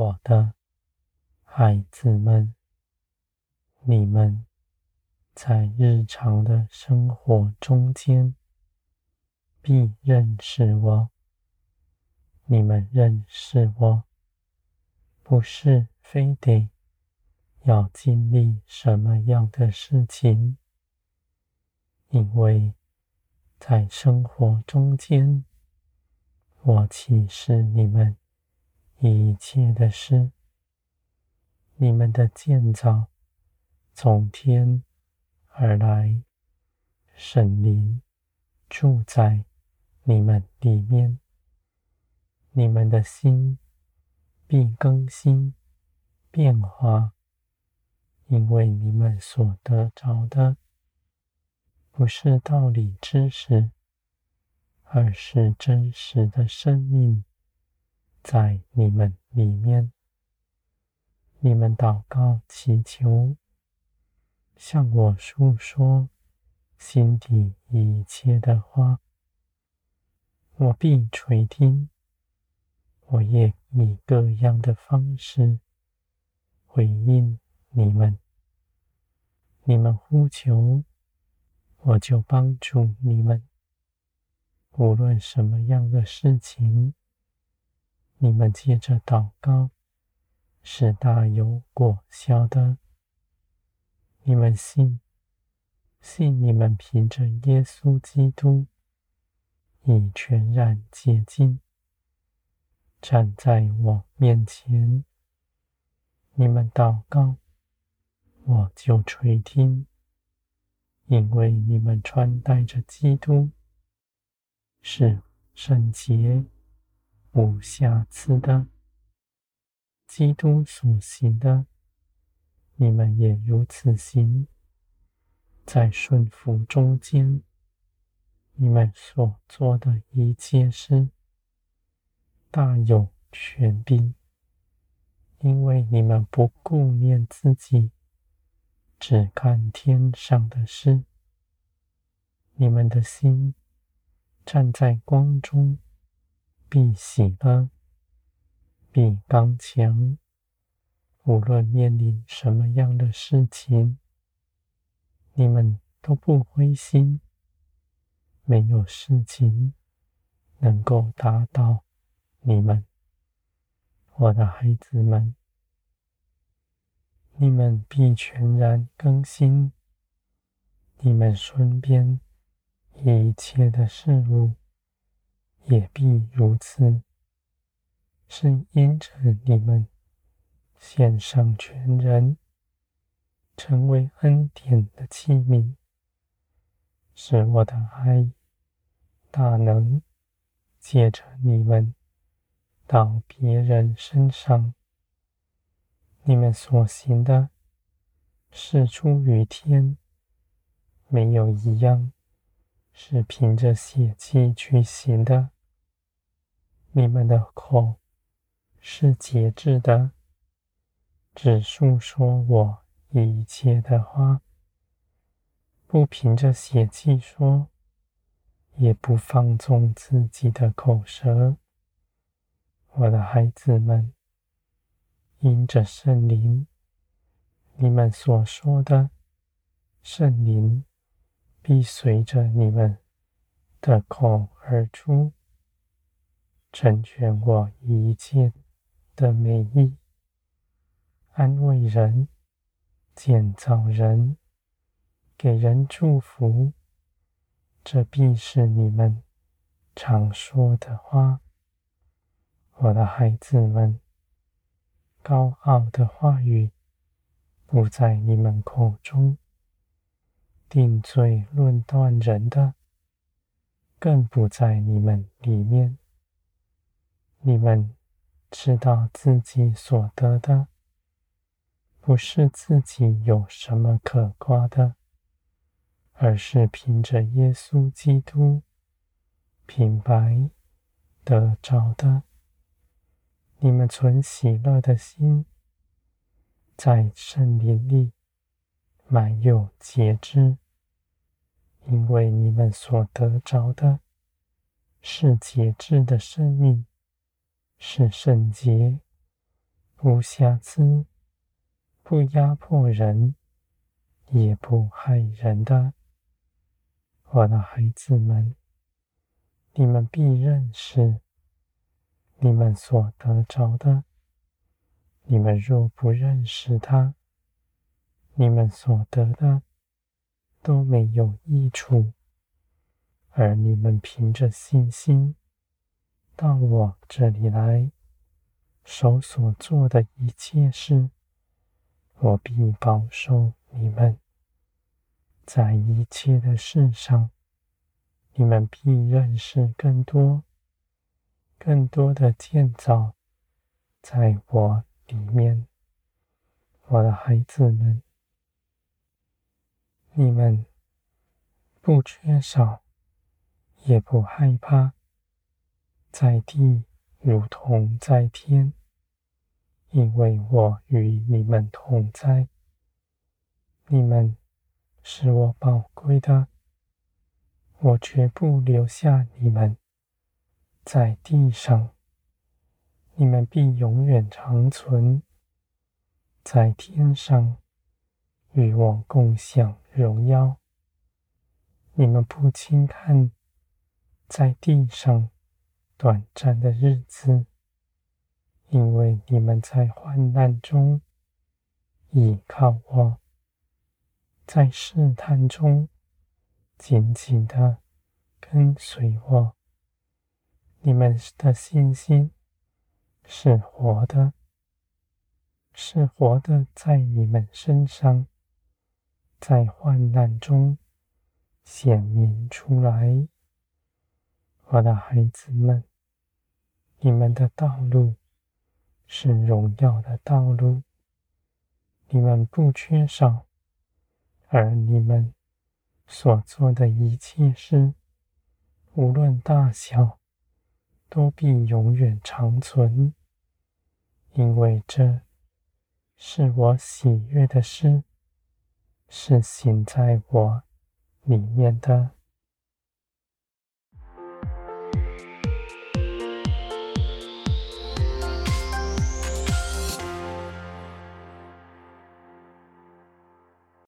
我的孩子们，你们在日常的生活中间必认识我。你们认识我，不是非得要经历什么样的事情，因为在生活中间，我启示你们一切的事，你们的建造从天而来，神灵住在你们里面，你们的心必更新变化，因为你们所得着的不是道理知识。而是真实的生命在你们里面。你们祷告祈求，向我诉说心底一切的话，我必垂听。我也以各样的方式回应你们。你们呼求，我就帮助你们。无论什么样的事情，你们借着祷告是大有果效的。你们信，信你们凭着耶稣基督已全然洁净，站在我面前。你们祷告，我就垂听，因为你们穿戴着基督。是圣洁、无瑕疵的。基督所行的，你们也如此行。在顺服中间，你们所做的一切事，大有权柄，因为你们不顾念自己，只看天上的事。你们的心。站在光中，必喜乐，必刚强。无论面临什么样的事情，你们都不灰心。没有事情能够打倒你们，我的孩子们。你们必全然更新，你们身边。一切的事物也必如此，是因着你们献上全人，成为恩典的器皿，使我的爱大能借着你们到别人身上。你们所行的是出于天，没有一样。是凭着血气去行的。你们的口是节制的，只诉说我一切的话，不凭着血气说，也不放纵自己的口舌。我的孩子们，因着圣灵，你们所说的圣灵。必随着你们的口而出，成全我一切的美意，安慰人，建造人，给人祝福。这必是你们常说的话，我的孩子们。高傲的话语不在你们口中。定罪论断人的，更不在你们里面。你们知道自己所得的，不是自己有什么可夸的，而是凭着耶稣基督品白得着的。你们存喜乐的心，在圣灵里。满有节制，因为你们所得着的是节制的生命，是圣洁，不瑕疵、不压迫人，也不害人的。我的孩子们，你们必认识你们所得着的。你们若不认识他，你们所得的都没有益处。而你们凭着信心到我这里来，手所做的一切事，我必保守你们。在一切的事上，你们必认识更多、更多的建造，在我里面，我的孩子们，你们不缺少，也不害怕，在地如同在天，因为我与你们同在。你们是我宝贵的，我绝不留下你们在地上。你们必永远长存在天上，与我共享荣耀。你们不轻看在地上短暂的日子，因为你们在患难中倚靠我，在试探中紧紧的跟随我。你们的信心。是活的，是活的，在你们身上，在患难中显明出来。我的孩子们，你们的道路是荣耀的道路，你们不缺少，而你们所做的一切事，无论大小，都必永远长存。因为这是我喜悦的事，是行在我里面的。